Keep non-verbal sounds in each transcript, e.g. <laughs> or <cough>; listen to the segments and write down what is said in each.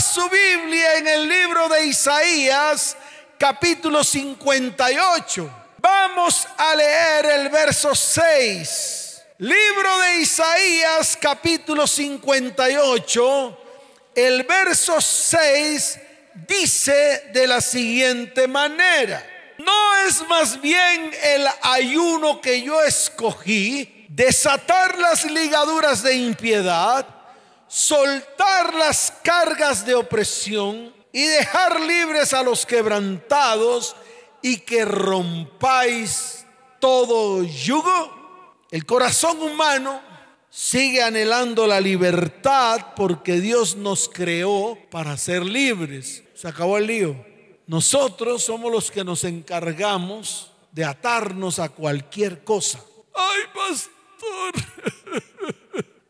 Su Biblia en el libro de Isaías, capítulo 58. Vamos a leer el verso 6. Libro de Isaías, capítulo 58. El verso 6 dice de la siguiente manera. No es más bien el ayuno que yo escogí, desatar las ligaduras de impiedad, soltar las cargas de opresión y dejar libres a los quebrantados y que rompáis todo yugo. El corazón humano sigue anhelando la libertad porque Dios nos creó para ser libres. Se acabó el lío. Nosotros somos los que nos encargamos de atarnos a cualquier cosa. Ay, pastor. <laughs>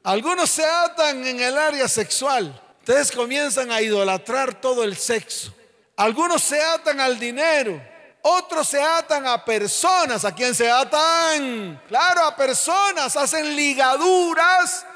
Algunos se atan en el área sexual. Ustedes comienzan a idolatrar todo el sexo. Algunos se atan al dinero. Otros se atan a personas. ¿A quién se atan? Claro, a personas. Hacen ligaduras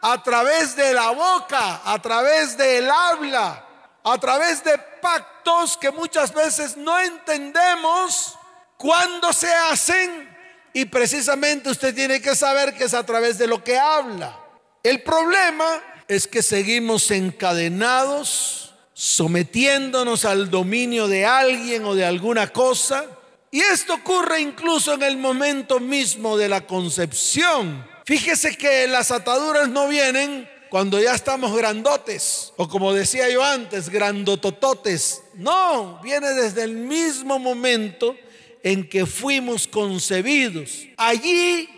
a través de la boca, a través del habla, a través de pactos que muchas veces no entendemos cuándo se hacen y precisamente usted tiene que saber que es a través de lo que habla. El problema es que seguimos encadenados, sometiéndonos al dominio de alguien o de alguna cosa. Y esto ocurre incluso en el momento mismo de la concepción. Fíjese que las ataduras no vienen cuando ya estamos grandotes, o como decía yo antes, grandotototes. No, viene desde el mismo momento en que fuimos concebidos. Allí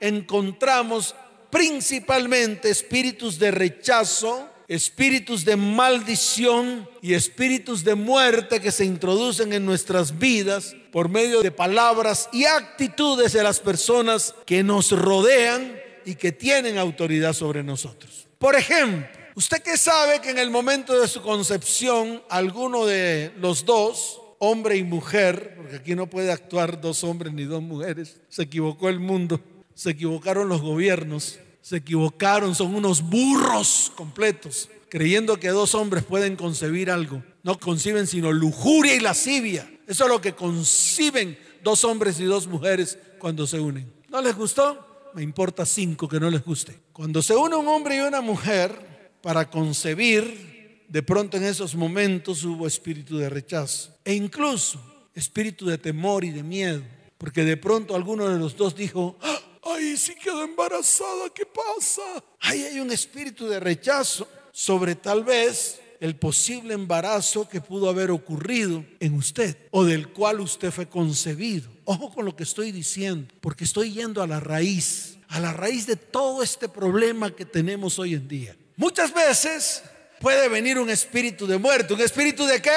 encontramos principalmente espíritus de rechazo, espíritus de maldición y espíritus de muerte que se introducen en nuestras vidas por medio de palabras y actitudes de las personas que nos rodean y que tienen autoridad sobre nosotros. Por ejemplo, usted que sabe que en el momento de su concepción, alguno de los dos, hombre y mujer, porque aquí no puede actuar dos hombres ni dos mujeres, se equivocó el mundo, se equivocaron los gobiernos, se equivocaron, son unos burros completos, creyendo que dos hombres pueden concebir algo. No conciben sino lujuria y lascivia. Eso es lo que conciben dos hombres y dos mujeres cuando se unen. ¿No les gustó? me importa cinco que no les guste. Cuando se une un hombre y una mujer para concebir, de pronto en esos momentos hubo espíritu de rechazo e incluso espíritu de temor y de miedo, porque de pronto alguno de los dos dijo, ay, si quedó embarazada, ¿qué pasa? Ahí hay un espíritu de rechazo sobre tal vez el posible embarazo que pudo haber ocurrido en usted o del cual usted fue concebido. Ojo con lo que estoy diciendo, porque estoy yendo a la raíz, a la raíz de todo este problema que tenemos hoy en día. Muchas veces puede venir un espíritu de muerte, un espíritu de qué?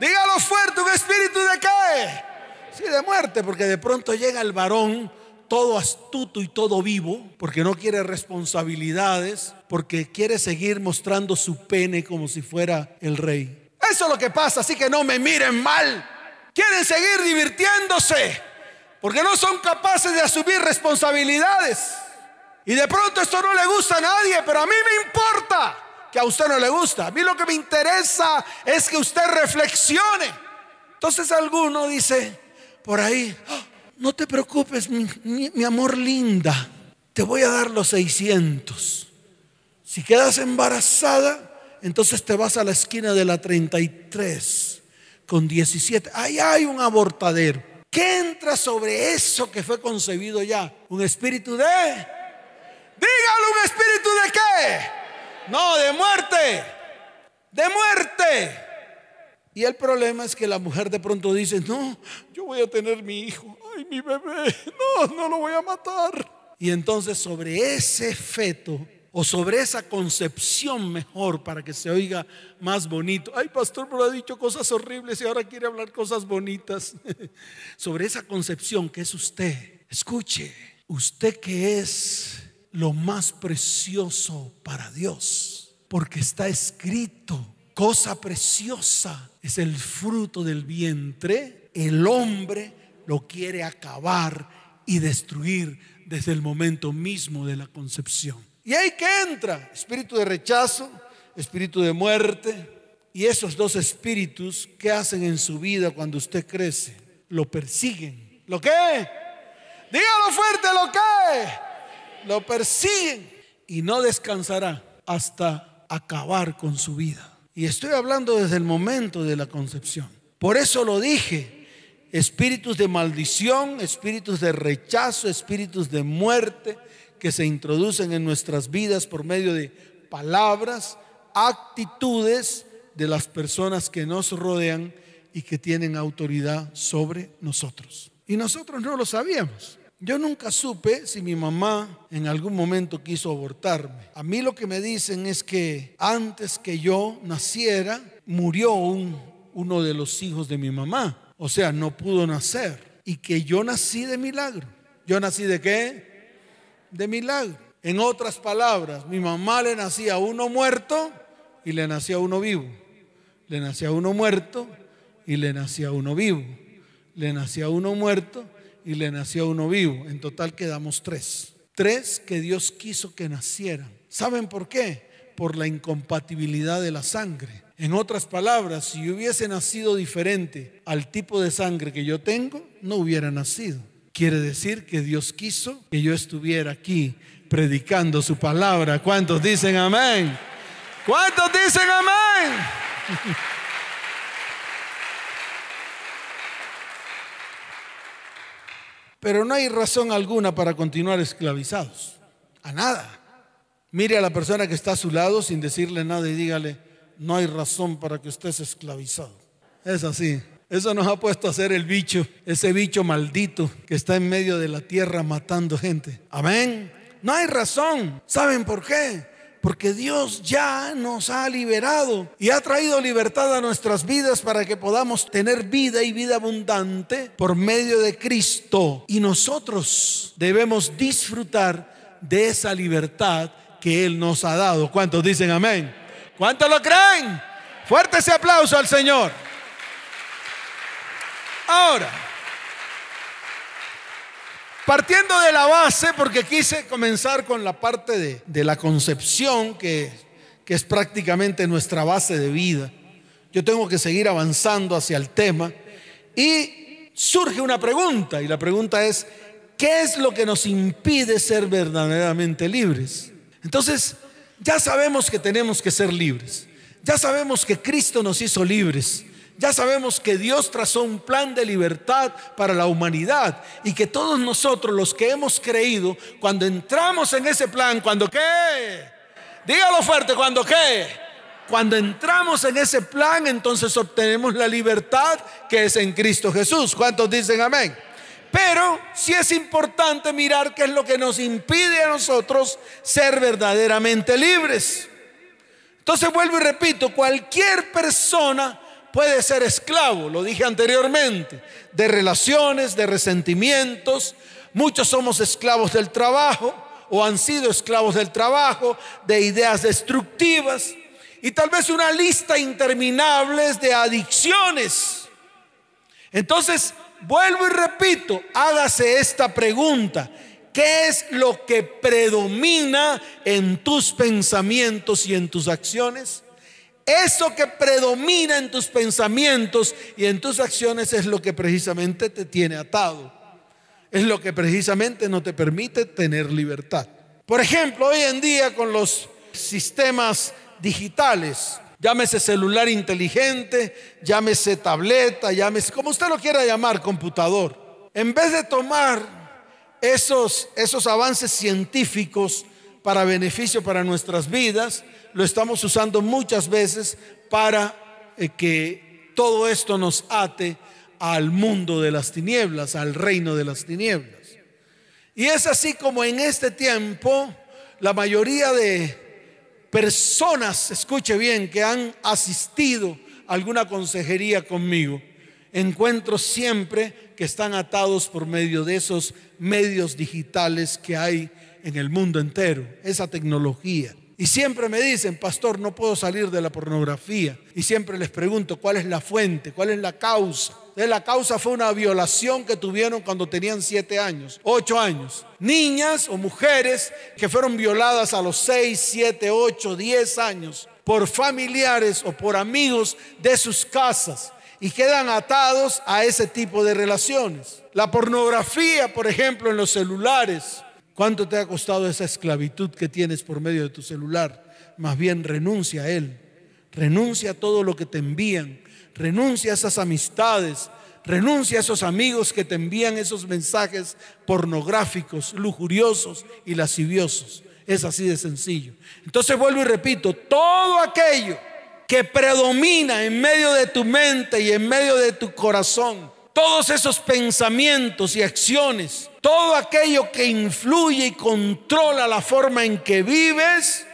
Dígalo fuerte, un espíritu de qué? Sí, de muerte, porque de pronto llega el varón todo astuto y todo vivo, porque no quiere responsabilidades, porque quiere seguir mostrando su pene como si fuera el rey. Eso es lo que pasa, así que no me miren mal. Quieren seguir divirtiéndose porque no son capaces de asumir responsabilidades. Y de pronto esto no le gusta a nadie, pero a mí me importa que a usted no le gusta. A mí lo que me interesa es que usted reflexione. Entonces alguno dice por ahí, ah, no te preocupes, mi, amor linda, te voy a dar los 600. Si quedas embarazada, entonces te vas a la esquina de la 33 con 17. Ahí hay un abortadero. ¿Qué entra sobre eso que fue concebido ya? Un espíritu de... Dígalo, un espíritu de qué? No, de muerte. De muerte. Y el problema es que la mujer de pronto dice, no, yo voy a tener mi hijo, ay, mi bebé, <laughs> no, no lo voy a matar. Y entonces sobre ese feto o sobre esa concepción mejor para que se oiga más bonito. Ay, pastor, pero ha dicho cosas horribles y ahora quiere hablar cosas bonitas. <laughs> sobre esa concepción que es usted. Escuche, usted que es lo más precioso para Dios, porque está escrito, cosa preciosa es el fruto del vientre, el hombre lo quiere acabar y destruir desde el momento mismo de la concepción. Y ahí que entra espíritu de rechazo, espíritu de muerte. Y esos dos espíritus, ¿qué hacen en su vida cuando usted crece? Lo persiguen. ¿Lo qué? Dígalo fuerte, ¿lo qué? Lo persiguen y no descansará hasta acabar con su vida. Y estoy hablando desde el momento de la concepción. Por eso lo dije, espíritus de maldición, espíritus de rechazo, espíritus de muerte que se introducen en nuestras vidas por medio de palabras, actitudes de las personas que nos rodean y que tienen autoridad sobre nosotros. Y nosotros no lo sabíamos. Yo nunca supe si mi mamá en algún momento quiso abortarme. A mí lo que me dicen es que antes que yo naciera, murió uno de los hijos de mi mamá. O sea, no pudo nacer. Y que yo nací de milagro. ¿Yo nací de qué? De milagro. En otras palabras, mi mamá le nacía a uno muerto y le nacía a uno vivo le nacía uno muerto y le nacía uno vivo. Le nacía uno muerto y le nacía uno vivo. En total quedamos tres. Tres que Dios quiso que nacieran. ¿Saben por qué? Por la incompatibilidad de la sangre. En otras palabras, si yo hubiese nacido diferente al tipo de sangre que yo tengo, no hubiera nacido. Quiere decir que Dios quiso que yo estuviera aquí predicando su palabra. ¿Cuántos dicen amén? ¿Cuántos dicen amén? Pero no hay razón alguna para continuar esclavizados. A nada. Mire a la persona que está a su lado sin decirle nada y dígale, no hay razón para que estés esclavizado. Es así. Eso nos ha puesto a hacer el bicho, ese bicho maldito que está en medio de la tierra matando gente. Amén. No hay razón. ¿Saben por qué? porque Dios ya nos ha liberado y ha traído libertad a nuestras vidas para que podamos tener vida y vida abundante por medio de Cristo. Y nosotros debemos disfrutar de esa libertad que Él nos ha dado. ¿Cuántos dicen amén? ¿Cuántos lo creen? Fuerte ese aplauso al Señor. Ahora, Partiendo de la base, porque quise comenzar con la parte de, la concepción, que, que es prácticamente nuestra base de vida. Yo tengo que seguir avanzando hacia el tema. Y surge una pregunta, y la pregunta es, ¿qué es lo que nos impide ser verdaderamente libres? Entonces, ya sabemos que tenemos que ser libres. Ya sabemos que Cristo nos hizo libres. Ya sabemos que Dios trazó un plan de libertad para la humanidad y que todos nosotros los que hemos creído, cuando entramos en ese plan, cuando qué, dígalo fuerte, cuando qué, cuando entramos en ese plan, entonces obtenemos la libertad que es en Cristo Jesús. ¿Cuántos dicen amén? Pero sí es importante mirar qué es lo que nos impide a nosotros ser verdaderamente libres. Entonces vuelvo y repito, cualquier persona puede ser esclavo, lo dije anteriormente, de relaciones, de resentimientos. Muchos somos esclavos del trabajo o han sido esclavos del trabajo, de ideas destructivas y tal vez una lista interminable de adicciones. Entonces, vuelvo y repito, hágase esta pregunta. ¿Qué es lo que predomina en tus pensamientos y en tus acciones? Eso que predomina en tus pensamientos y en tus acciones es lo que precisamente te tiene atado. Es lo que precisamente no te permite tener libertad. Por ejemplo, hoy en día con los sistemas digitales, llámese celular inteligente, llámese tableta, llámese como usted lo quiera llamar, computador. En vez de tomar esos, esos avances científicos para beneficio para nuestras vidas, lo estamos usando muchas veces para eh, que todo esto nos ate al mundo de las tinieblas, al reino de las tinieblas. Y es así como en este tiempo la mayoría de personas, escuche bien, que han asistido a alguna consejería conmigo, encuentro siempre que están atados por medio de esos medios digitales que hay en el mundo entero, esa tecnología. Y siempre me dicen, pastor, no puedo salir de la pornografía. Y siempre les pregunto, ¿cuál es la fuente? ¿Cuál es la causa? la causa fue una violación que tuvieron cuando tenían siete años, ocho años. Niñas o mujeres que fueron violadas a los seis, siete, ocho, diez años. por familiares o por amigos de sus casas y quedan atados a ese tipo de relaciones. La pornografía, por ejemplo, en los celulares. ¿Cuánto te ha costado esa esclavitud que tienes por medio de tu celular? Más bien renuncia a él. Renuncia a todo lo que te envían. Renuncia a esas amistades. Renuncia a esos amigos que te envían esos mensajes pornográficos, lujuriosos y lasciviosos. Es así de sencillo. Entonces vuelvo y repito, todo aquello que predomina en medio de tu mente y en medio de tu corazón, todos esos pensamientos y acciones, todo aquello que influye y controla la forma en que vives,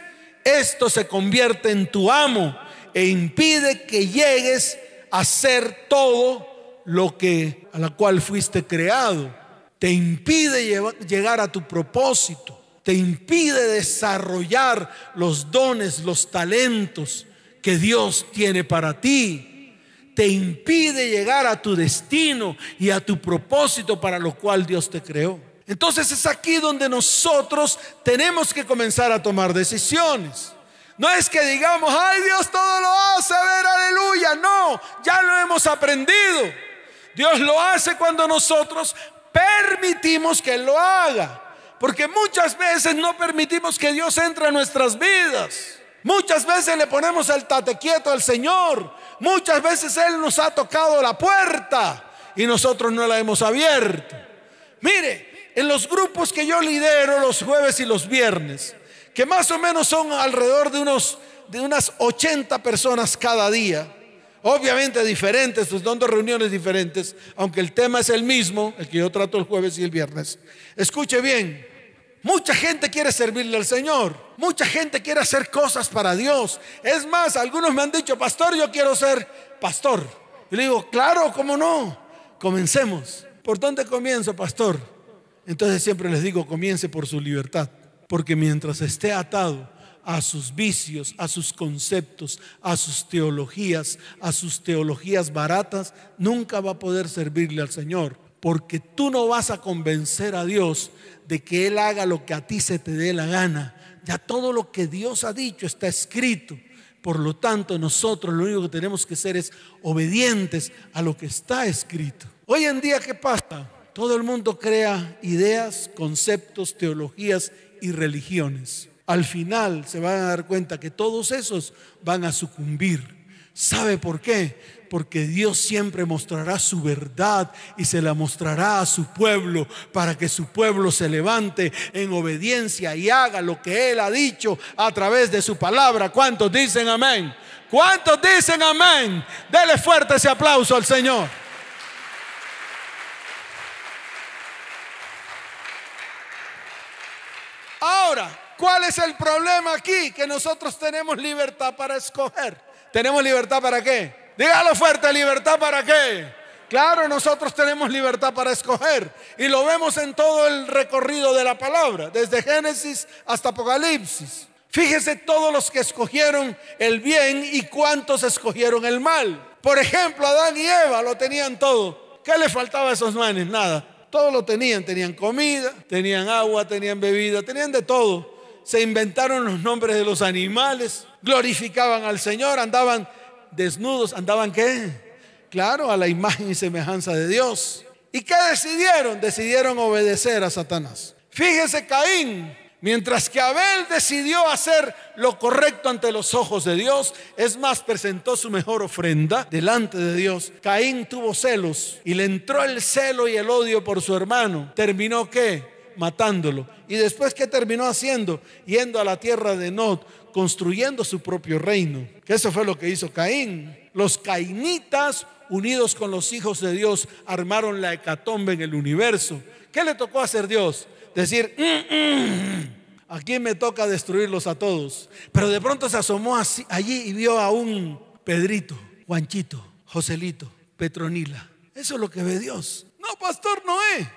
esto se convierte en tu amo e impide que llegues a ser todo lo que a la cual fuiste creado. Te impide llegar a tu propósito te impide desarrollar los dones, los talentos que Dios tiene para ti. Te impide llegar a tu destino y a tu propósito para lo cual Dios te creó. Entonces es aquí donde nosotros tenemos que comenzar a tomar decisiones. No es que digamos, ay Dios todo lo hace, a ver, aleluya. No, ya lo hemos aprendido. Dios lo hace cuando nosotros permitimos que lo haga. Porque muchas veces no permitimos que Dios entre a nuestras vidas. Muchas veces le ponemos el tate quieto al Señor. Muchas veces Él nos ha tocado la puerta y nosotros no la hemos abierto. Mire, en los grupos que yo lidero los jueves y los viernes, que más o menos son alrededor de unos de unas 80 personas cada día, obviamente diferentes, pues son dos reuniones diferentes, aunque el tema es el mismo, el que yo trato el jueves y el viernes. Escuche bien, Mucha gente quiere servirle al Señor. Mucha gente quiere hacer cosas para Dios. Es más, algunos me han dicho, pastor, yo quiero ser pastor. Le digo, claro, ¿cómo no? Comencemos. ¿Por dónde comienzo, pastor? Entonces siempre les digo, comience por su libertad. Porque mientras esté atado a sus vicios, a sus conceptos, a sus teologías, a sus teologías baratas, nunca va a poder servirle al Señor. Porque tú no vas a convencer a Dios de que Él haga lo que a ti se te dé la gana. Ya todo lo que Dios ha dicho está escrito. Por lo tanto, nosotros lo único que tenemos que ser es obedientes a lo que está escrito. Hoy en día, ¿qué pasa? Todo el mundo crea ideas, conceptos, teologías y religiones. Al final se van a dar cuenta que todos esos van a sucumbir. ¿Sabe por qué? Porque Dios siempre mostrará su verdad y se la mostrará a su pueblo para que su pueblo se levante en obediencia y haga lo que Él ha dicho a través de su palabra. ¿Cuántos dicen amén? ¿Cuántos dicen amén? Dele fuerte ese aplauso al Señor. Ahora, ¿cuál es el problema aquí? Que nosotros tenemos libertad para escoger. ¿Tenemos libertad para qué? Dígalo fuerte, libertad para qué. Claro, nosotros tenemos libertad para escoger y lo vemos en todo el recorrido de la palabra, desde Génesis hasta Apocalipsis. Fíjese todos los que escogieron el bien y cuántos escogieron el mal. Por ejemplo, Adán y Eva lo tenían todo. ¿Qué le faltaba a esos manes? Nada. Todo lo tenían. Tenían comida, tenían agua, tenían bebida, tenían de todo. Se inventaron los nombres de los animales, glorificaban al Señor, andaban desnudos, andaban qué? Claro, a la imagen y semejanza de Dios. ¿Y qué decidieron? Decidieron obedecer a Satanás. Fíjese Caín, mientras que Abel decidió hacer lo correcto ante los ojos de Dios, es más, presentó su mejor ofrenda delante de Dios. Caín tuvo celos y le entró el celo y el odio por su hermano. ¿Terminó qué? Matándolo. ¿Y después qué terminó haciendo? Yendo a la tierra de Nod construyendo su propio reino. Que eso fue lo que hizo Caín. Los cainitas, unidos con los hijos de Dios, armaron la hecatombe en el universo. ¿Qué le tocó hacer Dios? Decir, mm, mm, aquí me toca destruirlos a todos. Pero de pronto se asomó allí y vio a un Pedrito, Juanchito, Joselito, Petronila. Eso es lo que ve Dios. No, pastor Noé.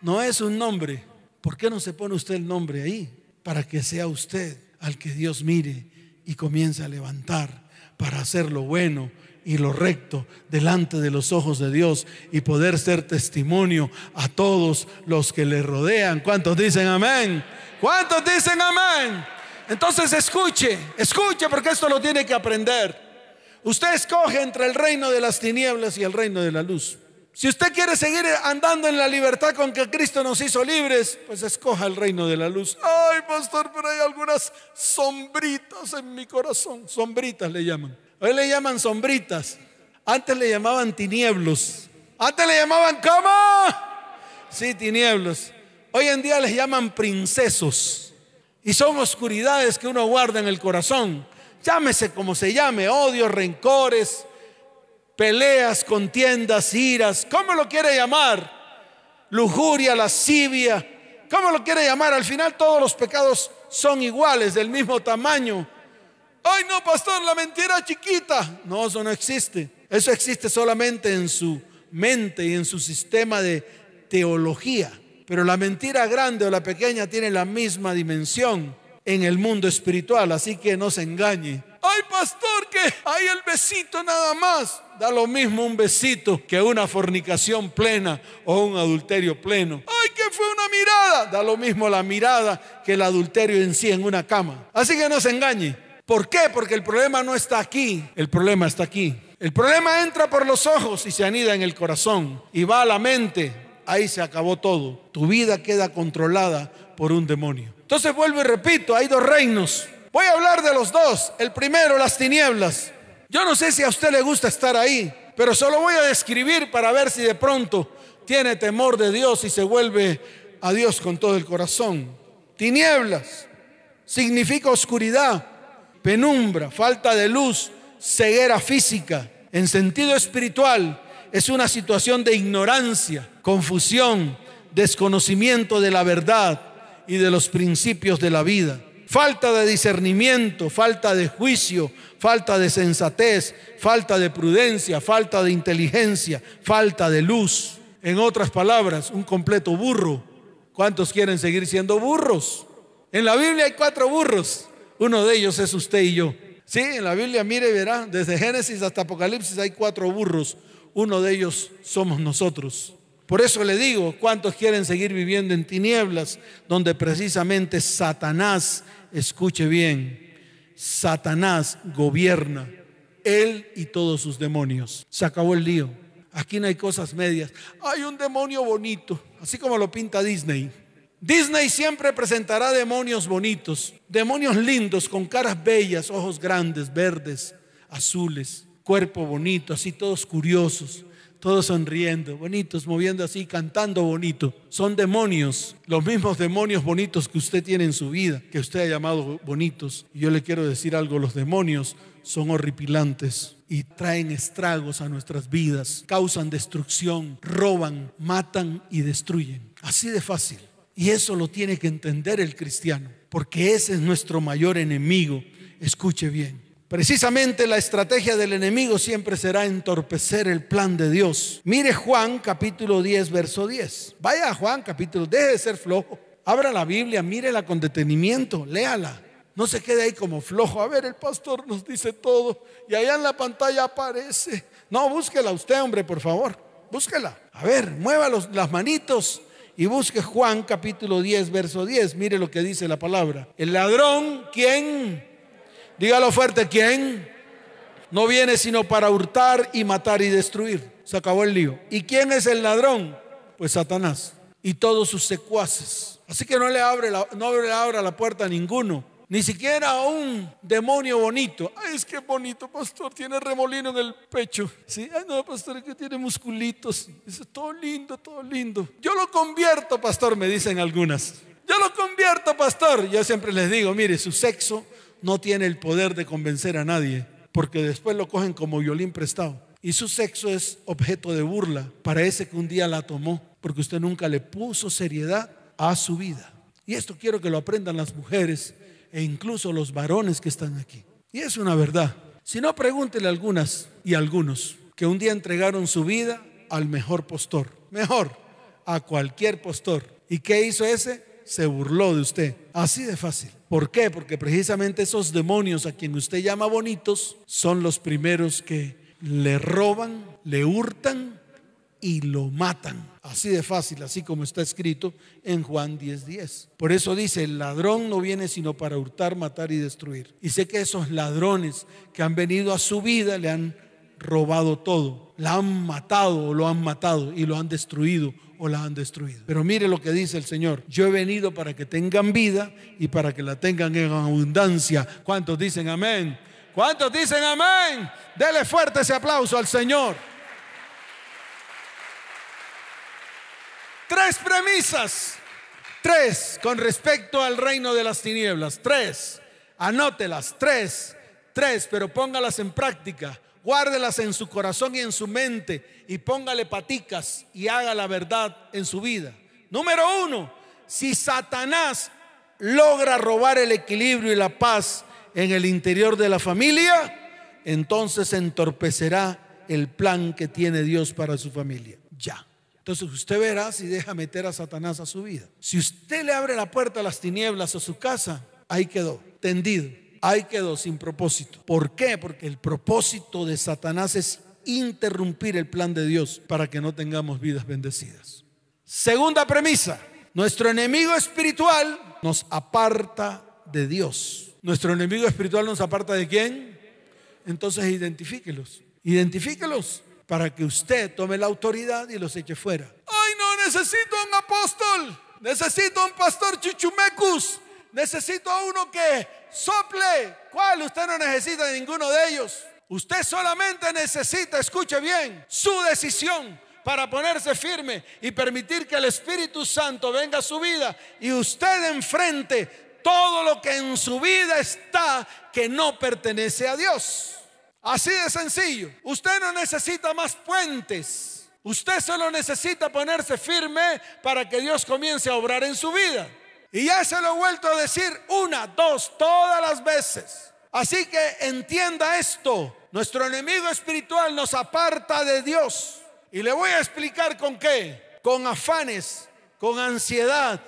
No es un nombre. ¿Por qué no se pone usted el nombre ahí? Para que sea usted al que Dios mire y comience a levantar para hacer lo bueno y lo recto delante de los ojos de Dios y poder ser testimonio a todos los que le rodean. ¿Cuántos dicen amén? ¿Cuántos dicen amén? Entonces escuche, escuche porque esto lo tiene que aprender. Usted escoge entre el reino de las tinieblas y el reino de la luz. Si usted quiere seguir andando en la libertad con que Cristo nos hizo libres, pues escoja el reino de la luz. Ay, pastor, pero hay algunas sombritas en mi corazón. Sombritas le llaman. Hoy le llaman sombritas. Antes le llamaban tinieblos. Antes le llamaban ¿cómo? Sí, tinieblos. Hoy en día les llaman princesos. Y son oscuridades que uno guarda en el corazón. Llámese como se llame, odio, rencores, peleas, contiendas, iras, ¿cómo lo quiere llamar? Lujuria, lascivia, ¿cómo lo quiere llamar? Al final todos los pecados son iguales, del mismo tamaño. Ay, no, pastor, la mentira chiquita. No, eso no existe. Eso existe solamente en su mente y en su sistema de teología. Pero la mentira grande o la pequeña tiene la misma dimensión en el mundo espiritual, así que no se engañe. Ay, pastor, que hay el besito nada más. Da lo mismo un besito que una fornicación plena o un adulterio pleno. Ay, que fue una mirada. Da lo mismo la mirada que el adulterio en sí en una cama. Así que no se engañe. ¿Por qué? Porque el problema no está aquí, el problema está aquí. El problema entra por los ojos y se anida en el corazón y va a la mente. Ahí se acabó todo. Tu vida queda controlada por un demonio. Entonces vuelvo y repito, hay dos reinos. Voy a hablar de los dos. El primero, las tinieblas. Yo no sé si a usted le gusta estar ahí, pero solo voy a describir para ver si de pronto tiene temor de Dios y se vuelve a Dios con todo el corazón. Tinieblas significa oscuridad, penumbra, falta de luz, ceguera física. En sentido espiritual es una situación de ignorancia, confusión, desconocimiento de la verdad y de los principios de la vida. Falta de discernimiento, falta de juicio, falta de sensatez, falta de prudencia, falta de inteligencia, falta de luz. En otras palabras, un completo burro. ¿Cuántos quieren seguir siendo burros? En la Biblia hay cuatro burros. Uno de ellos es usted y yo. Sí, en la Biblia, mire, verá, desde Génesis hasta Apocalipsis hay cuatro burros. Uno de ellos somos nosotros. Por eso le digo, ¿cuántos quieren seguir viviendo en tinieblas donde precisamente Satanás, escuche bien, Satanás gobierna, él y todos sus demonios. Se acabó el lío. Aquí no hay cosas medias. Hay un demonio bonito, así como lo pinta Disney. Disney siempre presentará demonios bonitos, demonios lindos, con caras bellas, ojos grandes, verdes, azules, cuerpo bonito, así todos curiosos, todos sonriendo, bonitos, moviendo así, cantando bonito. Son demonios, los mismos demonios bonitos que usted tiene en su vida, que usted ha llamado bonitos. Y yo le quiero decir algo, los demonios son horripilantes y traen estragos a nuestras vidas, causan destrucción, roban, matan y destruyen. Así de fácil. Y eso lo tiene que entender el cristiano, porque ese es nuestro mayor enemigo. Escuche bien. Precisamente la estrategia del enemigo siempre será entorpecer el plan de Dios. Mire Juan capítulo 10, verso 10. Vaya a Juan capítulo, deje de ser flojo. Abra la Biblia, mírela con detenimiento, léala. No se quede ahí como flojo. A ver, el pastor nos dice todo y allá en la pantalla aparece. No, búsquela usted, hombre, por favor. Búsquela. A ver, mueva las manitos y busque Juan capítulo 10, verso 10. Mire lo que dice la palabra. El ladrón, ¿quién? Dígalo fuerte, ¿quién? No viene sino para hurtar y matar y destruir. Se acabó el lío. ¿Y quién es el ladrón? Pues Satanás y todos sus secuaces. Así que no le abre la, no abra la puerta a ninguno. Ni siquiera a un demonio bonito. Ay, es que bonito, pastor, tiene remolino en el pecho. Sí, ay, no, pastor, es que tiene musculitos. Es todo lindo, todo lindo. Yo lo convierto, pastor, me dicen algunas. Yo lo convierto, pastor. Yo siempre les digo, mire, su sexo no tiene el poder de convencer a nadie, porque después lo cogen como violín prestado. Y su sexo es objeto de burla para ese que un día la tomó, porque usted nunca le puso seriedad a su vida. Y esto quiero que lo aprendan las mujeres e incluso los varones que están aquí. Y es una verdad. Si no, pregúntele a algunas y algunos que un día entregaron su vida al mejor postor. Mejor, a cualquier postor. ¿Y qué hizo ese? Se burló de usted. Así de fácil. ¿Por qué? Porque precisamente esos demonios a quien usted llama bonitos son los primeros que le roban, le hurtan y lo matan. Así de fácil, así como está escrito en Juan 10:10. Por eso dice, el ladrón no viene sino para hurtar, matar y destruir. Y sé que esos ladrones que han venido a su vida le han robado todo, la han matado o lo han matado y lo han destruido o la han destruido. Pero mire lo que dice el Señor. Yo he venido para que tengan vida y para que la tengan en abundancia. ¿Cuántos dicen amén? ¿Cuántos dicen amén? Dele fuerte ese aplauso al Señor. Tres premisas. Tres con respecto al reino de las tinieblas. Tres. Anótelas. Tres. Tres, pero póngalas en práctica guárdelas en su corazón y en su mente y póngale paticas y haga la verdad en su vida. Número uno, si Satanás logra robar el equilibrio y la paz en el interior de la familia, entonces entorpecerá el plan que tiene Dios para su familia. Ya. Entonces usted verá si deja meter a Satanás a su vida. Si usted le abre la puerta a las tinieblas a su casa, ahí quedó, tendido ahí quedó sin propósito. ¿Por qué? Porque el propósito de Satanás es interrumpir el plan de Dios para que no tengamos vidas bendecidas. Segunda premisa, nuestro enemigo espiritual nos aparta de Dios. Nuestro enemigo espiritual nos aparta de quién? Entonces identifíquelos, identifíquelos para que usted tome la autoridad y los eche fuera. Ay, no, necesito un apóstol, necesito un pastor chuchumecus, necesito a uno que sople. ¿Cuál? Usted no necesita ninguno de ellos. Usted solamente necesita, escuche bien, su decisión para ponerse firme y permitir que el Espíritu Santo venga a su vida y usted enfrente todo lo que en su vida está que no pertenece a Dios. Así de sencillo. Usted no necesita más puentes. Usted solo necesita ponerse firme para que Dios comience a obrar en su vida. Y ya se lo he vuelto a decir una, dos, todas las veces. Así que entienda esto. Nuestro enemigo espiritual nos aparta de Dios. Y le voy a explicar con qué. Con afanes, con ansiedad,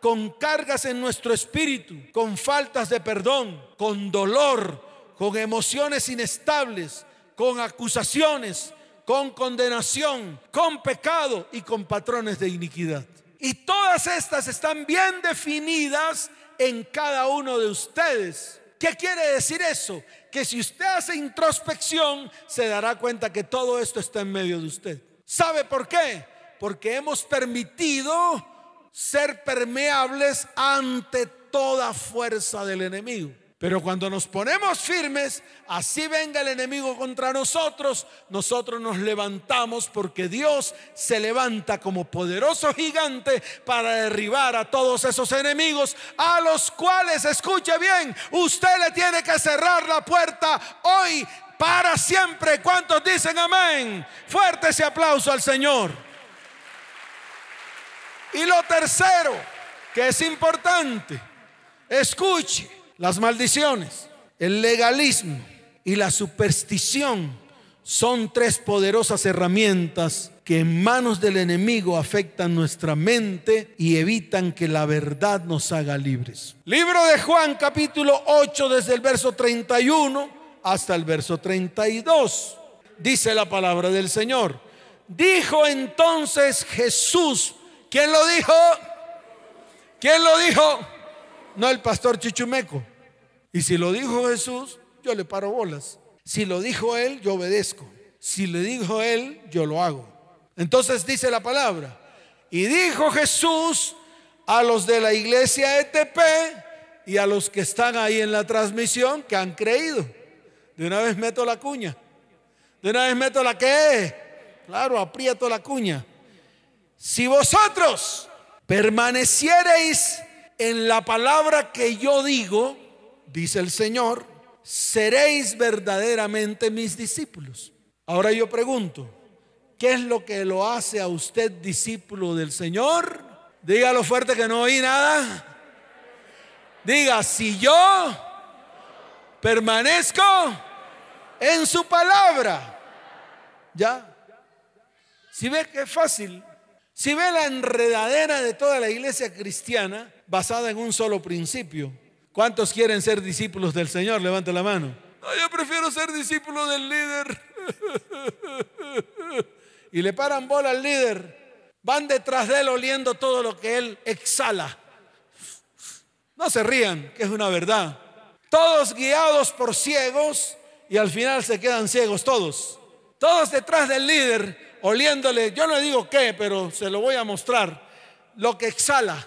con cargas en nuestro espíritu, con faltas de perdón, con dolor, con emociones inestables, con acusaciones, con condenación, con pecado y con patrones de iniquidad. Y todas estas están bien definidas en cada uno de ustedes. ¿Qué quiere decir eso? Que si usted hace introspección, se dará cuenta que todo esto está en medio de usted. ¿Sabe por qué? Porque hemos permitido ser permeables ante toda fuerza del enemigo. Pero cuando nos ponemos firmes, así venga el enemigo contra nosotros, nosotros nos levantamos porque Dios se levanta como poderoso gigante para derribar a todos esos enemigos a los cuales, escuche bien, usted le tiene que cerrar la puerta hoy para siempre. ¿Cuántos dicen amén? Fuerte ese aplauso al Señor. Y lo tercero, que es importante, escuche las maldiciones, el legalismo y la superstición son tres poderosas herramientas que en manos del enemigo afectan nuestra mente y evitan que la verdad nos haga libres. Libro de Juan capítulo 8 desde el verso 31 hasta el verso 32. Dice la palabra del Señor. Dijo entonces Jesús, ¿quién lo dijo? ¿Quién lo dijo? No el pastor Chichumeco. Y si lo dijo Jesús, yo le paro bolas. Si lo dijo él, yo obedezco. Si le dijo él, yo lo hago. Entonces dice la palabra. Y dijo Jesús a los de la iglesia ETP y a los que están ahí en la transmisión que han creído. De una vez meto la cuña. De una vez meto la que Claro, aprieto la cuña. Si vosotros permaneciereis en la palabra que yo digo, dice el Señor, seréis verdaderamente mis discípulos. Ahora yo pregunto, ¿qué es lo que lo hace a usted discípulo del Señor? Dígalo fuerte que no oí nada. Diga, si yo permanezco en su palabra, ya. Si ve que es fácil, si ve la enredadera de toda la iglesia cristiana, basada en un solo principio. ¿Cuántos quieren ser discípulos del Señor? Levante la mano. yo prefiero ser discípulo del líder. <laughs> y le paran bola al líder, van detrás de él oliendo todo lo que él exhala. No se rían, que es una verdad. Todos guiados por ciegos y al final se quedan ciegos todos. Todos detrás del líder, oliéndole, yo no digo qué, pero se lo voy a mostrar, lo que exhala.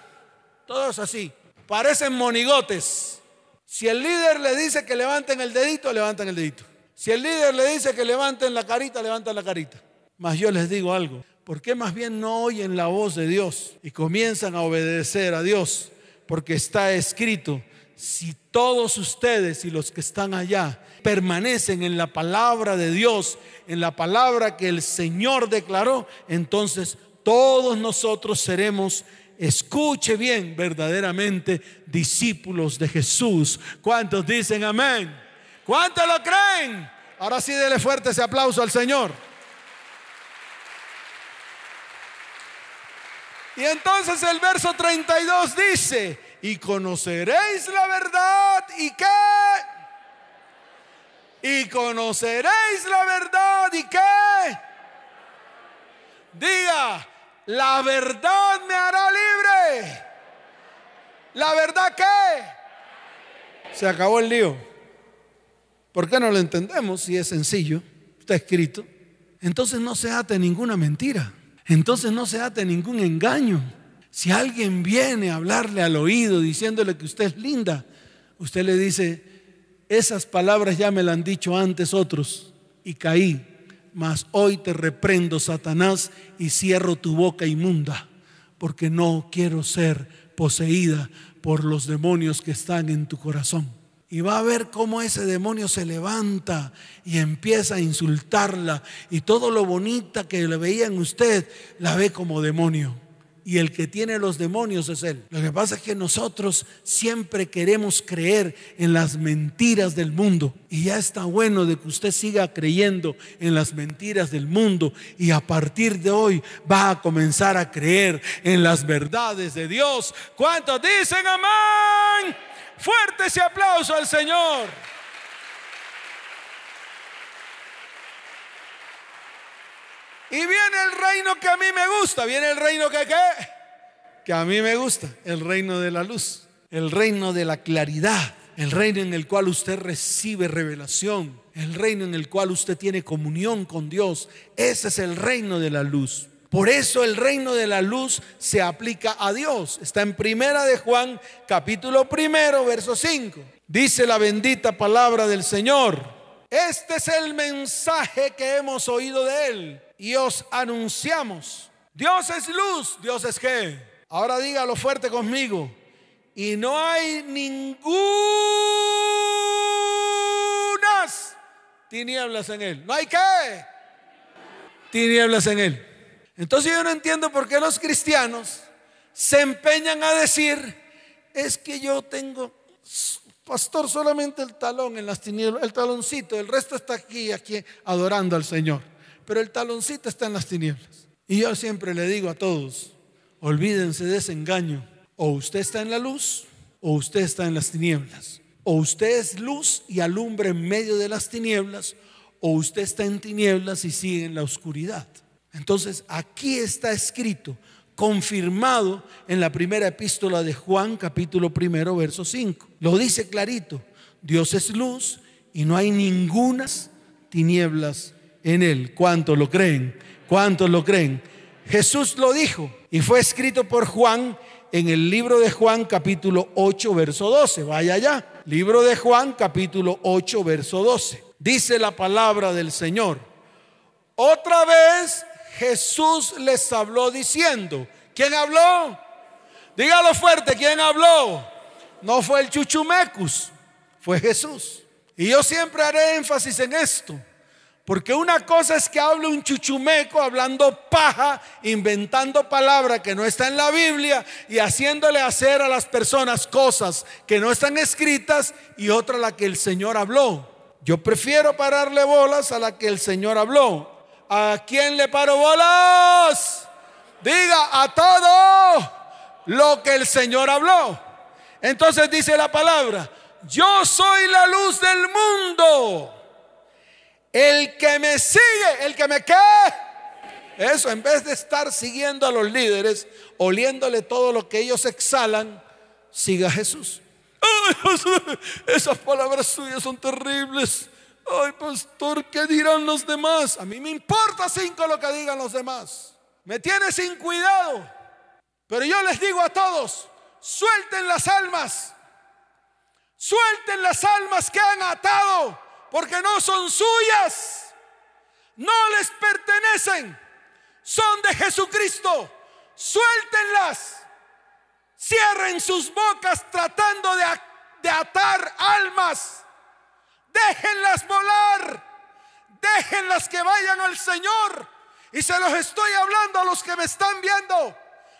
Todos así, parecen monigotes. Si el líder le dice que levanten el dedito, levantan el dedito. Si el líder le dice que levanten la carita, levantan la carita. Mas yo les digo algo, ¿por qué más bien no oyen la voz de Dios y comienzan a obedecer a Dios? Porque está escrito, si todos ustedes y los que están allá permanecen en la palabra de Dios, en la palabra que el Señor declaró, entonces todos nosotros seremos, escuche bien, verdaderamente discípulos de Jesús. ¿Cuántos dicen amén? ¿Cuántos lo creen? Ahora sí, dele fuerte ese aplauso al Señor. Y entonces el verso 32 dice, y conoceréis la verdad y qué. Y conoceréis la verdad y qué. Diga, la verdad me hará libre. ¿La verdad qué? Se acabó el lío. ¿Por qué no lo entendemos si es sencillo? Está escrito. Entonces no se ate ninguna mentira. Entonces no se ate ningún engaño. Si alguien viene a hablarle al oído diciéndole que usted es linda, usted le dice, esas palabras ya me las han dicho antes otros y caí, mas hoy te reprendo, Satanás, y cierro tu boca inmunda, porque no quiero ser poseída por los demonios que están en tu corazón. Y va a ver cómo ese demonio se levanta y empieza a insultarla. Y todo lo bonita que le veía en usted, la ve como demonio. Y el que tiene los demonios es Él. Lo que pasa es que nosotros siempre queremos creer en las mentiras del mundo. Y ya está bueno de que usted siga creyendo en las mentiras del mundo. Y a partir de hoy va a comenzar a creer en las verdades de Dios. ¿Cuántos dicen amén? Fuerte ese aplauso al Señor. Y viene el reino que a mí me gusta. Viene el reino que qué? Que a mí me gusta. El reino de la luz. El reino de la claridad. El reino en el cual usted recibe revelación. El reino en el cual usted tiene comunión con Dios. Ese es el reino de la luz. Por eso el reino de la luz se aplica a Dios. Está en Primera de Juan, capítulo primero, verso 5. Dice la bendita palabra del Señor. Este es el mensaje que hemos oído de Él y os anunciamos. Dios es luz, Dios es qué. Ahora dígalo fuerte conmigo. Y no hay ningunas tinieblas en Él. No hay qué. Tinieblas en Él. Entonces yo no entiendo por qué los cristianos se empeñan a decir, es que yo tengo, pastor, solamente el talón en las tinieblas, el taloncito, el resto está aquí, aquí adorando al Señor. Pero el taloncito está en las tinieblas. Y yo siempre le digo a todos, olvídense de ese engaño. O usted está en la luz o usted está en las tinieblas. O usted es luz y alumbra en medio de las tinieblas, o usted está en tinieblas y sigue en la oscuridad. Entonces aquí está escrito, confirmado en la primera epístola de Juan, capítulo primero, verso 5. Lo dice clarito, Dios es luz y no hay ningunas tinieblas en él. ¿Cuántos lo creen? ¿Cuántos lo creen? Jesús lo dijo y fue escrito por Juan en el libro de Juan capítulo 8 verso 12. Vaya allá. Libro de Juan capítulo 8 verso 12. Dice la palabra del Señor. Otra vez Jesús les habló diciendo, ¿quién habló? Dígalo fuerte, ¿quién habló? No fue el chuchumecus, fue Jesús. Y yo siempre haré énfasis en esto. Porque una cosa es que hable un chuchumeco hablando paja, inventando palabra que no está en la Biblia y haciéndole hacer a las personas cosas que no están escritas y otra la que el Señor habló. Yo prefiero pararle bolas a la que el Señor habló. ¿A quién le paro bolas? Diga a todo lo que el Señor habló. Entonces dice la palabra, yo soy la luz del mundo. El que me sigue, el que me qué, Eso, en vez de estar siguiendo a los líderes, oliéndole todo lo que ellos exhalan, siga a Jesús. esas palabras suyas son terribles. Ay, pastor, ¿qué dirán los demás? A mí me importa cinco lo que digan los demás. Me tiene sin cuidado. Pero yo les digo a todos, suelten las almas. Suelten las almas que han atado, porque no son suyas. No les pertenecen son de Jesucristo. Suéltenlas. Cierren sus bocas tratando de, atar almas. Déjenlas volar. Déjenlas que vayan al Señor. Y se los estoy hablando a los que me están viendo.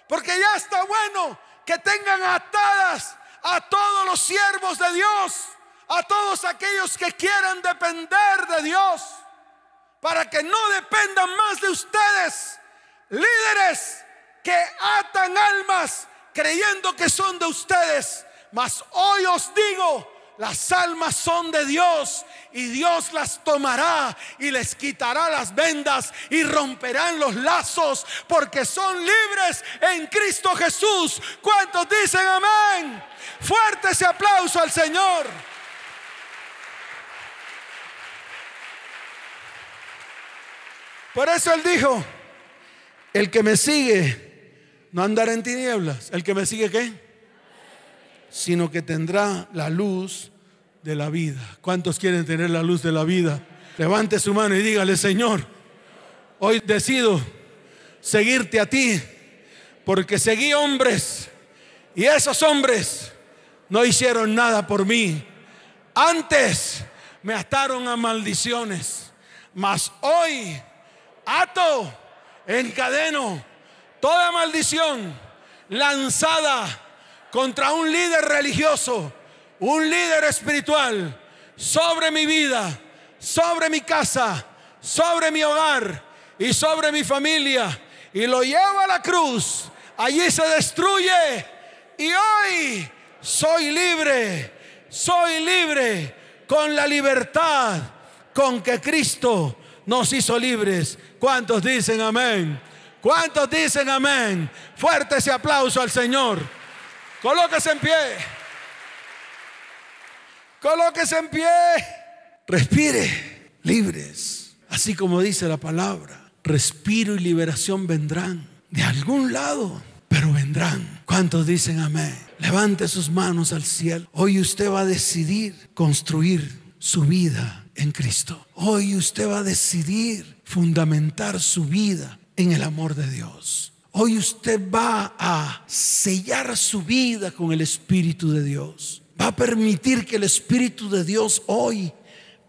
Porque ya está bueno que tengan atadas a todos los siervos de Dios. A todos aquellos que quieran depender de Dios para que no dependan más de ustedes. Líderes que atan almas creyendo que son de ustedes. Mas hoy os digo, las almas son de Dios y Dios las tomará y les quitará las vendas y romperán los lazos porque son libres en Cristo Jesús. ¿Cuántos dicen amén? Fuerte ese aplauso al Señor. Por eso él dijo, el que me sigue no andará en tinieblas. ¿El que me sigue qué? Sino que tendrá la luz de la vida. ¿Cuántos quieren tener la luz de la vida? Levante su mano y dígale, Señor, hoy decido seguirte a ti, porque seguí hombres y esos hombres no hicieron nada por mí. Antes me ataron a maldiciones, mas hoy ato, encadeno toda maldición lanzada contra un líder religioso, un líder espiritual, sobre mi vida, sobre mi casa, sobre mi hogar y sobre mi familia. Y lo llevo a la cruz. Allí se destruye. Y hoy soy libre. Soy libre con la libertad con que Cristo nos hizo libres. ¿Cuántos dicen amén? ¿Cuántos dicen amén? Fuerte ese aplauso al Señor. Colóquese en pie. Colóquese en pie. Respire, libres. Así como dice la palabra. Respiro y liberación vendrán. De algún lado, pero vendrán. ¿Cuántos dicen amén? Levante sus manos al cielo. Hoy usted va a decidir construir su vida en Cristo. Hoy usted va a decidir fundamentar su vida en el amor de Dios. Hoy usted va a sellar su vida con el Espíritu de Dios. Va a permitir que el Espíritu de Dios hoy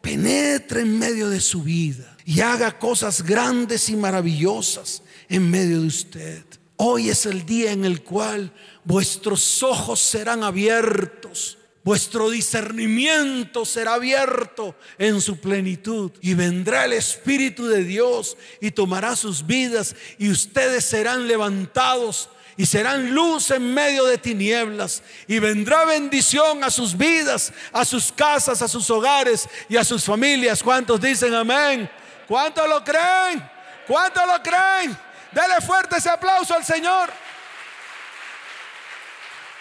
penetre en medio de su vida y haga cosas grandes y maravillosas en medio de usted. Hoy es el día en el cual vuestros ojos serán abiertos Vuestro discernimiento será abierto en su plenitud y vendrá el Espíritu de Dios y tomará sus vidas y ustedes serán levantados y serán luz en medio de tinieblas y vendrá bendición a sus vidas, a sus casas, a sus hogares y a sus familias. ¿Cuántos dicen amén? ¿Cuántos lo creen? ¿Cuántos lo creen? Dale fuerte ese aplauso al Señor.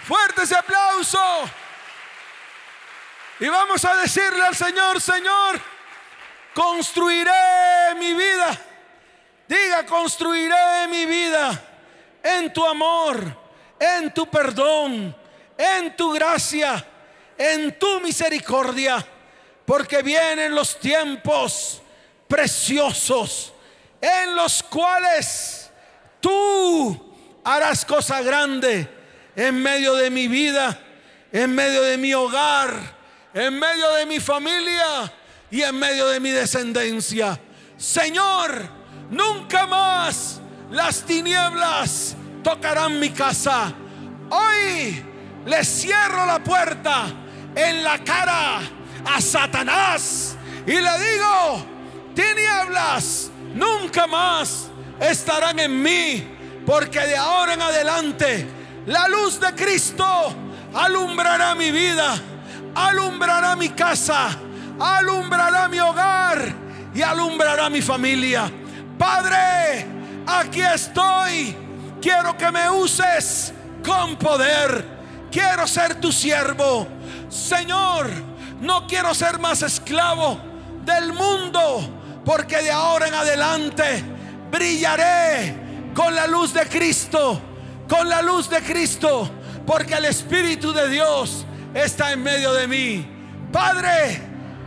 Fuerte ese aplauso. Y vamos a decirle al Señor, Señor, construiré mi vida. Diga, construiré mi vida en tu amor, en tu perdón, en tu gracia, en tu misericordia, porque vienen los tiempos preciosos en los cuales tú harás cosa grande en medio de mi vida, en medio de mi hogar en medio de mi familia y en medio de mi descendencia. Señor, nunca más las tinieblas tocarán mi casa. Hoy le cierro la puerta en la cara a Satanás y le digo, tinieblas nunca más estarán en mí, porque de ahora en adelante la luz de Cristo alumbrará mi vida alumbrará mi casa, alumbrará mi hogar y alumbrará mi familia. Padre, aquí estoy. Quiero que me uses con poder. Quiero ser tu siervo. Señor, no quiero ser más esclavo del mundo, porque de ahora en adelante brillaré con la luz de Cristo, con la luz de Cristo, porque el Espíritu de Dios está en medio de mí. Padre,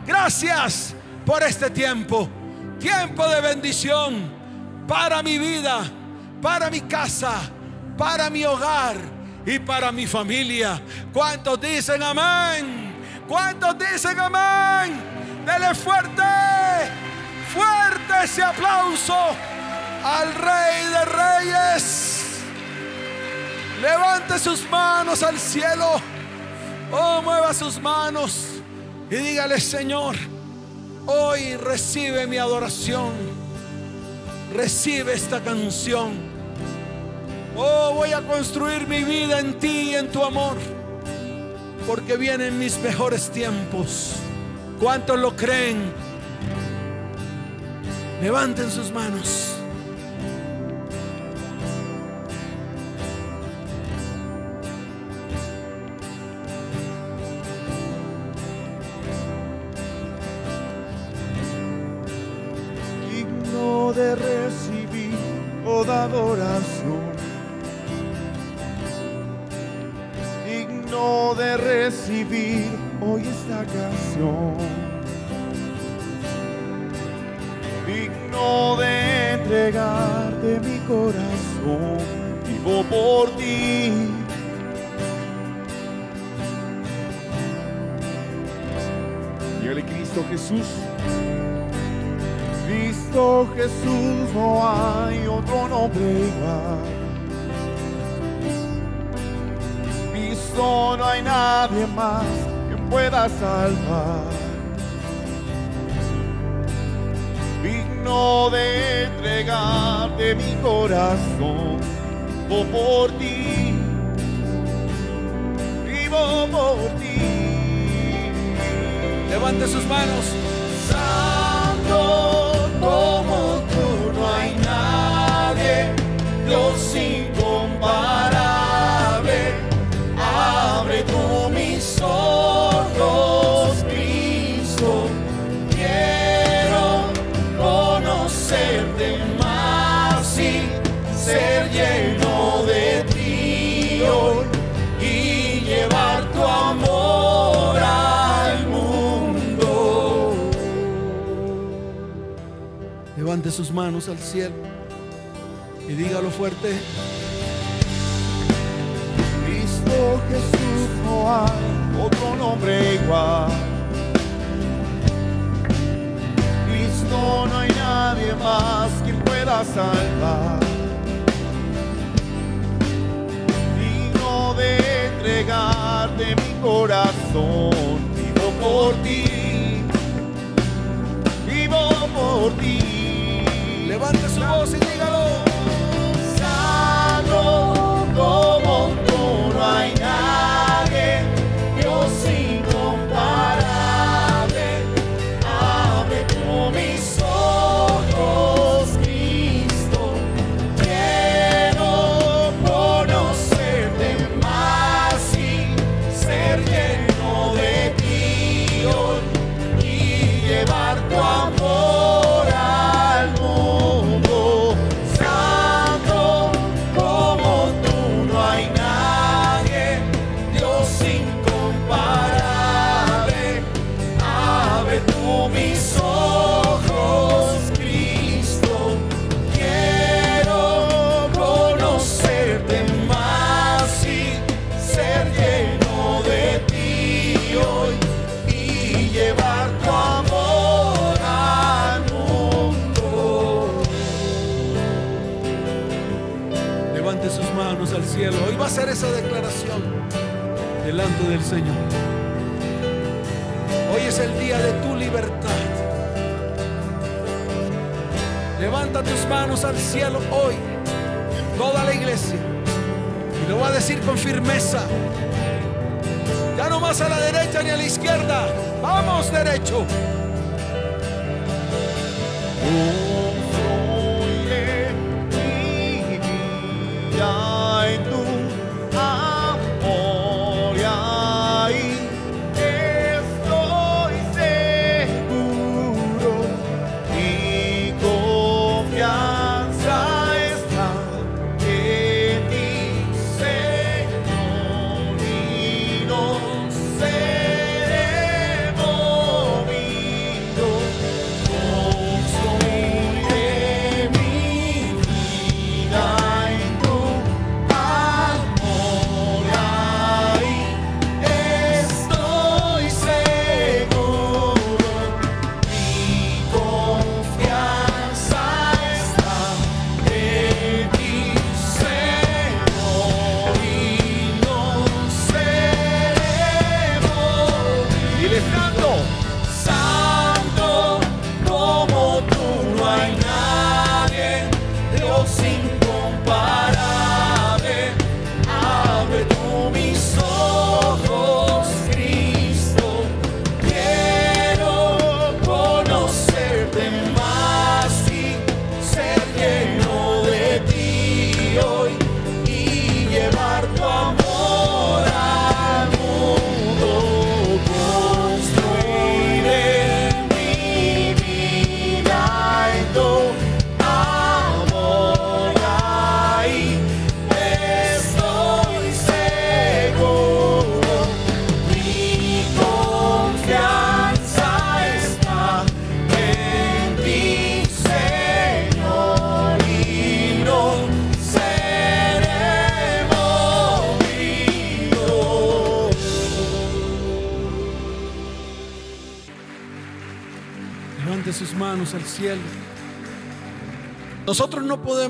gracias por este tiempo, tiempo de bendición para mi vida, para mi casa, para mi hogar y para mi familia. ¿Cuántos dicen amén? ¿Cuántos dicen amén? Dele fuerte, fuerte ese aplauso al Rey de Reyes. Levante sus manos al cielo. Oh, mueva sus manos y dígale, Señor, hoy recibe mi adoración. Recibe esta canción. Oh, voy a construir mi vida en ti y en tu amor. Porque vienen mis mejores tiempos. ¿Cuántos lo creen? Levanten sus manos. De recibir toda adoración, digno de recibir hoy esta canción, digno de entregarte mi corazón, vivo por ti. Dígale Cristo Jesús. Cristo Jesús no hay otro nombre igual. Cristo no hay nadie más que pueda salvar. Digno de entregarte mi corazón, vivo por ti, vivo por ti. Levante sus manos. Santo como tú no hay nadie, Dios incomparable. Sus manos al cielo y dígalo fuerte. Cristo Jesús no hay otro nombre igual. Cristo no hay nadie más que pueda salvar. Digno de entregarte mi corazón, vivo por ti, vivo por ti. Levante su voz y dígalo.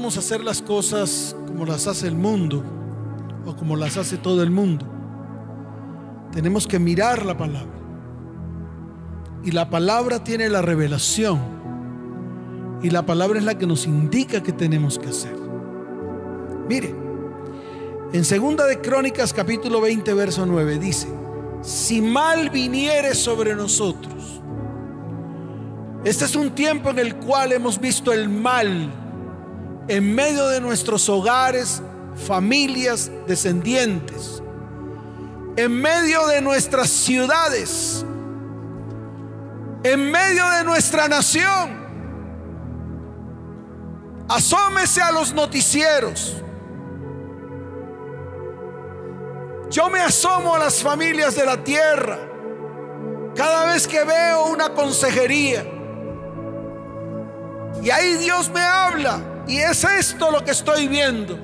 Hacer las cosas como las hace el mundo o como las hace todo el mundo. Tenemos que mirar la palabra. Y la palabra tiene la revelación. Y la palabra es la que nos indica que tenemos que hacer. Mire, en segunda de Crónicas capítulo 20 verso 9 dice, si mal viniere sobre nosotros, este es un tiempo en el cual hemos visto el mal en medio de nuestros hogares, familias, descendientes, en medio de nuestras ciudades, en medio de nuestra nación. Asómese a los noticieros. Yo me asomo a las familias de la tierra cada vez que veo una consejería. Y ahí Dios me habla. Y es esto lo que estoy viendo.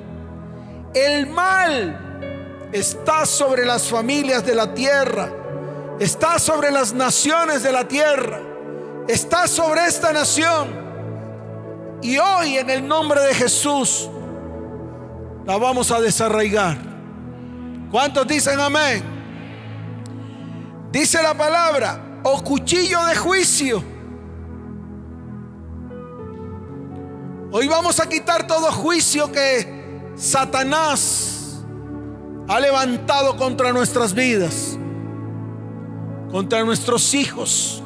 El mal está sobre las familias de la tierra. Está sobre las naciones de la tierra. Está sobre esta nación. Y hoy en el nombre de Jesús la vamos a desarraigar. ¿Cuántos dicen amén? Dice la palabra, o cuchillo de juicio Hoy vamos a quitar todo juicio que Satanás ha levantado contra nuestras vidas, contra nuestros hijos,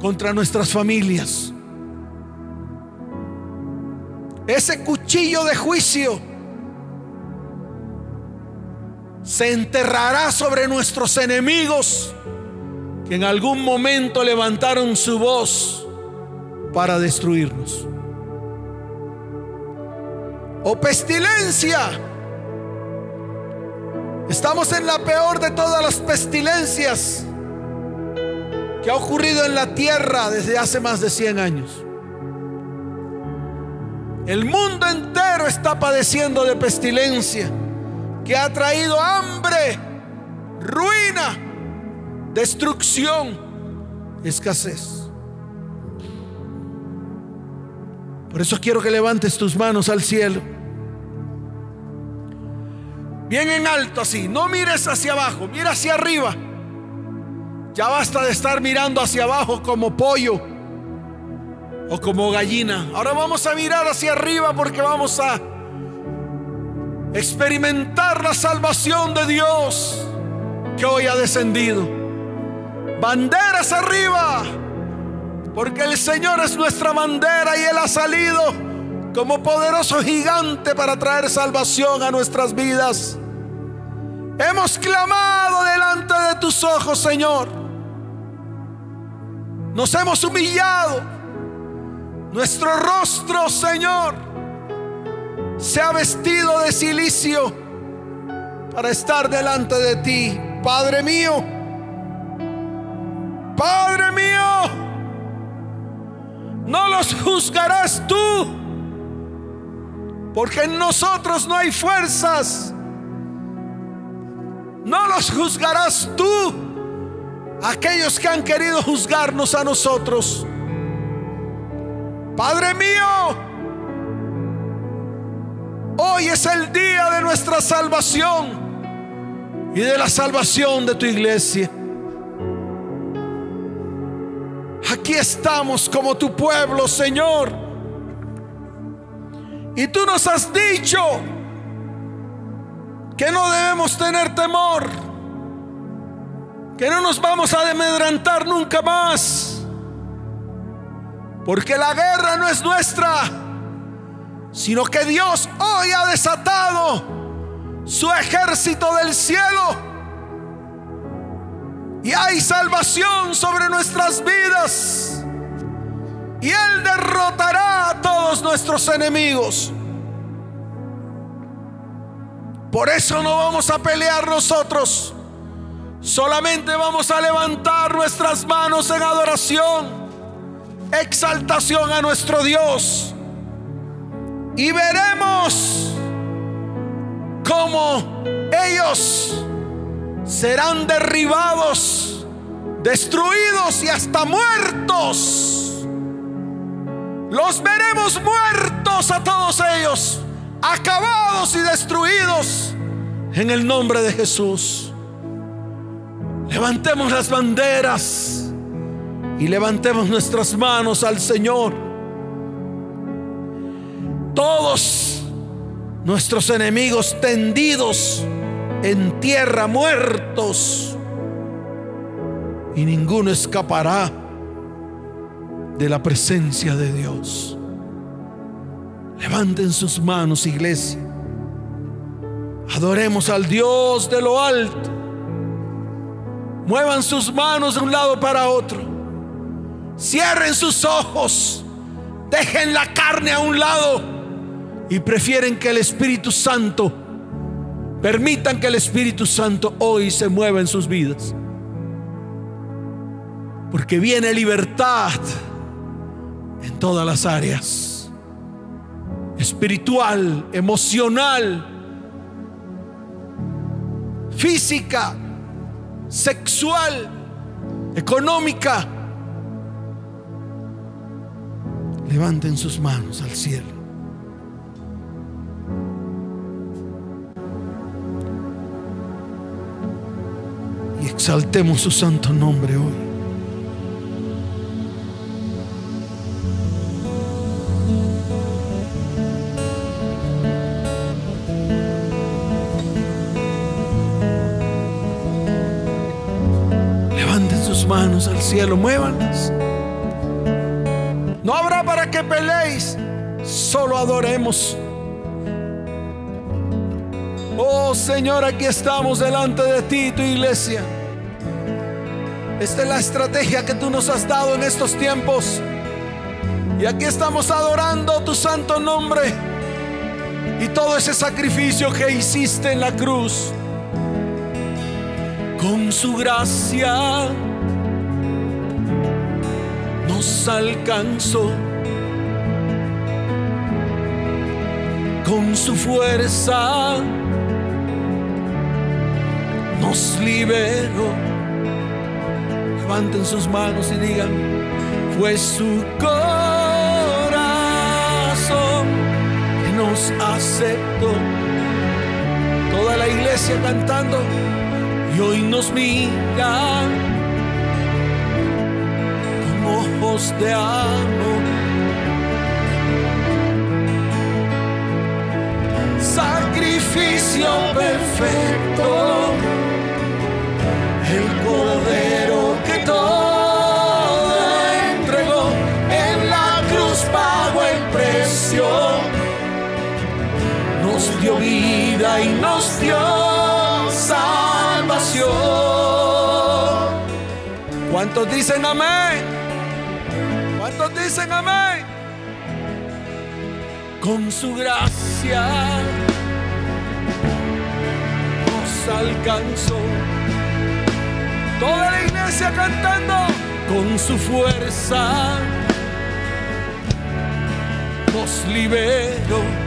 contra nuestras familias. Ese cuchillo de juicio se enterrará sobre nuestros enemigos que en algún momento levantaron su voz para destruirnos. O pestilencia. Estamos en la peor de todas las pestilencias que ha ocurrido en la tierra desde hace más de 100 años. El mundo entero está padeciendo de pestilencia que ha traído hambre, ruina, destrucción, escasez. Por eso quiero que levantes tus manos al cielo. Bien en alto así. No mires hacia abajo, mira hacia arriba. Ya basta de estar mirando hacia abajo como pollo o como gallina. Ahora vamos a mirar hacia arriba porque vamos a experimentar la salvación de Dios que hoy ha descendido. Banderas arriba porque el Señor es nuestra bandera y Él ha salido como poderoso gigante para traer salvación a nuestras vidas. Hemos clamado delante de tus ojos, Señor. Nos hemos humillado. Nuestro rostro, Señor, se ha vestido de silicio para estar delante de ti. Padre mío, Padre mío no los juzgarás tú, porque en nosotros no hay fuerzas. No los juzgarás tú, aquellos que han querido juzgarnos a nosotros. Padre mío, hoy es el día de nuestra salvación y de la salvación de tu iglesia. Aquí estamos como tu pueblo, Señor. Y tú nos has dicho que no debemos tener temor, que no nos vamos a demedrantar nunca más, porque la guerra no es nuestra, sino que Dios hoy ha desatado su ejército del cielo y hay salvación sobre nuestras vidas. Y Él derrotará a todos nuestros enemigos. Por eso no vamos a pelear nosotros. Solamente vamos a levantar nuestras manos en adoración, exaltación a nuestro Dios. Y veremos cómo ellos serán derribados destruidos y hasta muertos. Los veremos muertos a todos ellos, acabados y destruidos en el nombre de Jesús. Levantemos las banderas y levantemos nuestras manos al Señor. Todos nuestros enemigos tendidos en tierra, muertos, y ninguno escapará de la presencia de Dios. Levanten sus manos, iglesia. Adoremos al Dios de lo alto. Muevan sus manos de un lado para otro. Cierren sus ojos. Dejen la carne a un lado. Y prefieren que el Espíritu Santo, permitan que el Espíritu Santo hoy se mueva en sus vidas. Porque viene libertad en todas las áreas. Espiritual, emocional, física, sexual, económica. Levanten sus manos al cielo. Exaltemos su santo nombre hoy. Levanten sus manos al cielo, muévanlas. No habrá para que peleéis, solo adoremos. Oh Señor, aquí estamos delante de ti, tu iglesia. Esta es la estrategia que tú nos has dado en estos tiempos. Y aquí estamos adorando tu santo nombre y todo ese sacrificio que hiciste en la cruz. Con su gracia nos alcanzó. Con su fuerza nos liberó. Levanten sus manos y digan, fue su corazón que nos aceptó. Toda la iglesia cantando y hoy nos mira con ojos de amor. Sacrificio perfecto, el cordero nos dio vida y nos dio salvación. ¿Cuántos dicen amén? ¿Cuántos dicen amén? Con su gracia nos alcanzó. Toda la iglesia cantando con su fuerza nos liberó.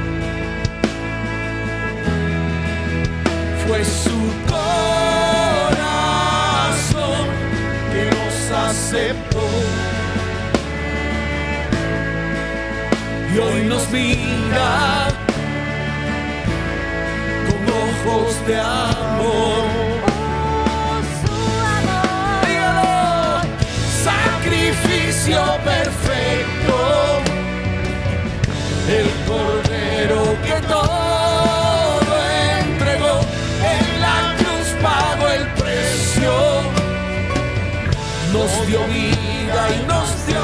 Fue su corazón que nos aceptó. Y hoy nos mira con ojos de amor. Dígalo. Sacrificio dio vida y nos dio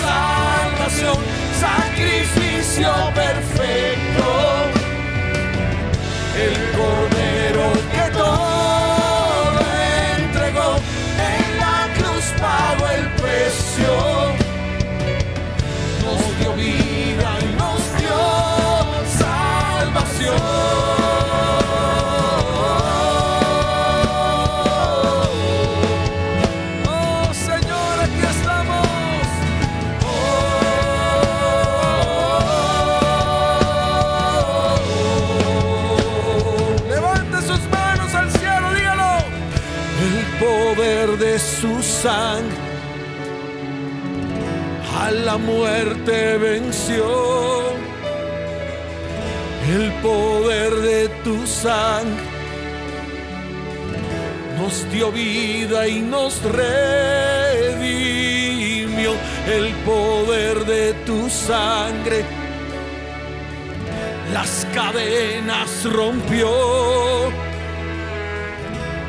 salvación, sacrificio perfecto, a la muerte venció. El poder de tu sangre nos dio vida y nos redimió. El poder de tu sangre las cadenas rompió.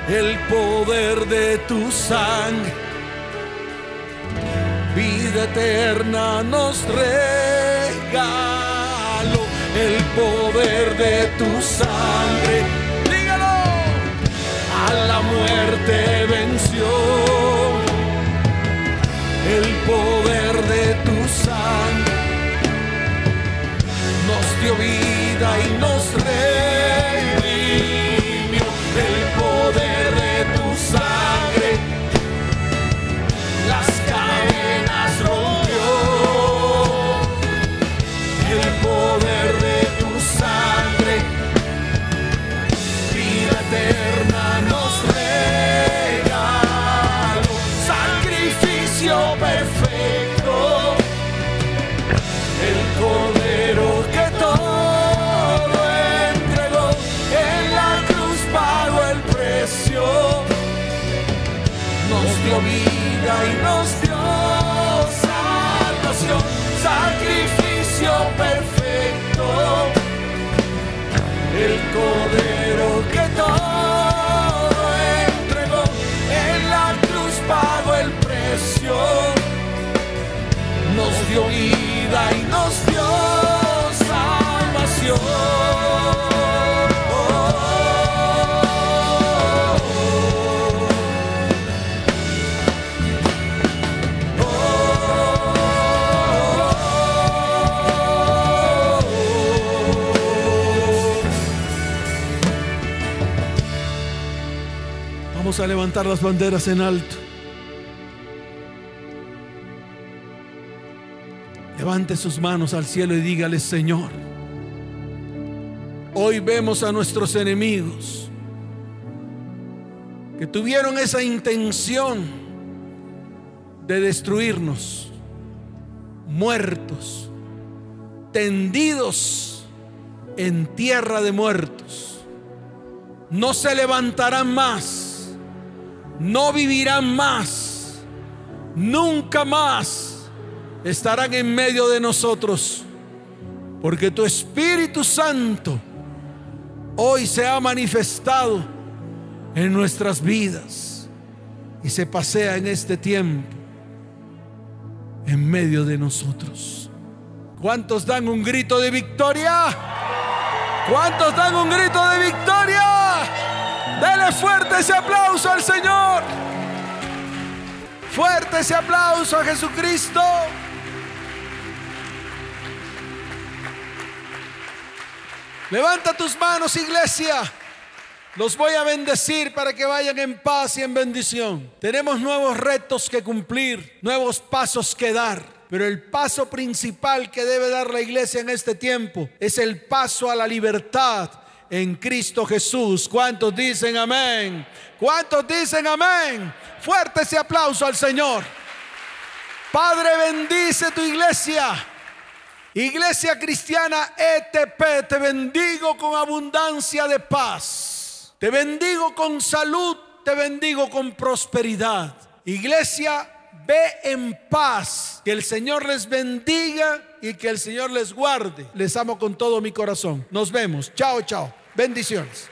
El poder de tu sangre, eterna nos regaló. El poder de tu sangre, dígalo, a la muerte venció. El poder a levantar las banderas en alto. Levante sus manos al cielo y dígale, Señor, hoy vemos a nuestros enemigos que tuvieron esa intención de destruirnos, muertos, tendidos en tierra de muertos. No se levantarán más, no vivirán más, nunca más estarán en medio de nosotros, porque tu Espíritu Santo hoy se ha manifestado en nuestras vidas y se pasea en este tiempo en medio de nosotros. ¿Cuántos dan un grito de victoria? ¿Cuántos dan un grito de victoria? Dele fuerte ese aplauso al Señor. Fuerte ese aplauso a Jesucristo. Levanta tus manos, iglesia. Los voy a bendecir para que vayan en paz y en bendición. Tenemos nuevos retos que cumplir, nuevos pasos que dar. Pero el paso principal que debe dar la iglesia en este tiempo es el paso a la libertad en Cristo Jesús. ¿Cuántos dicen amén? ¿Cuántos dicen amén? Fuerte ese aplauso al Señor. Padre, bendice tu iglesia. Iglesia cristiana ETP, te bendigo con abundancia de paz. Te bendigo con salud, te bendigo con prosperidad. Iglesia, ve en paz. Que el Señor les bendiga y que el Señor les guarde. Les amo con todo mi corazón. Nos vemos. Chao, chao. Bendiciones.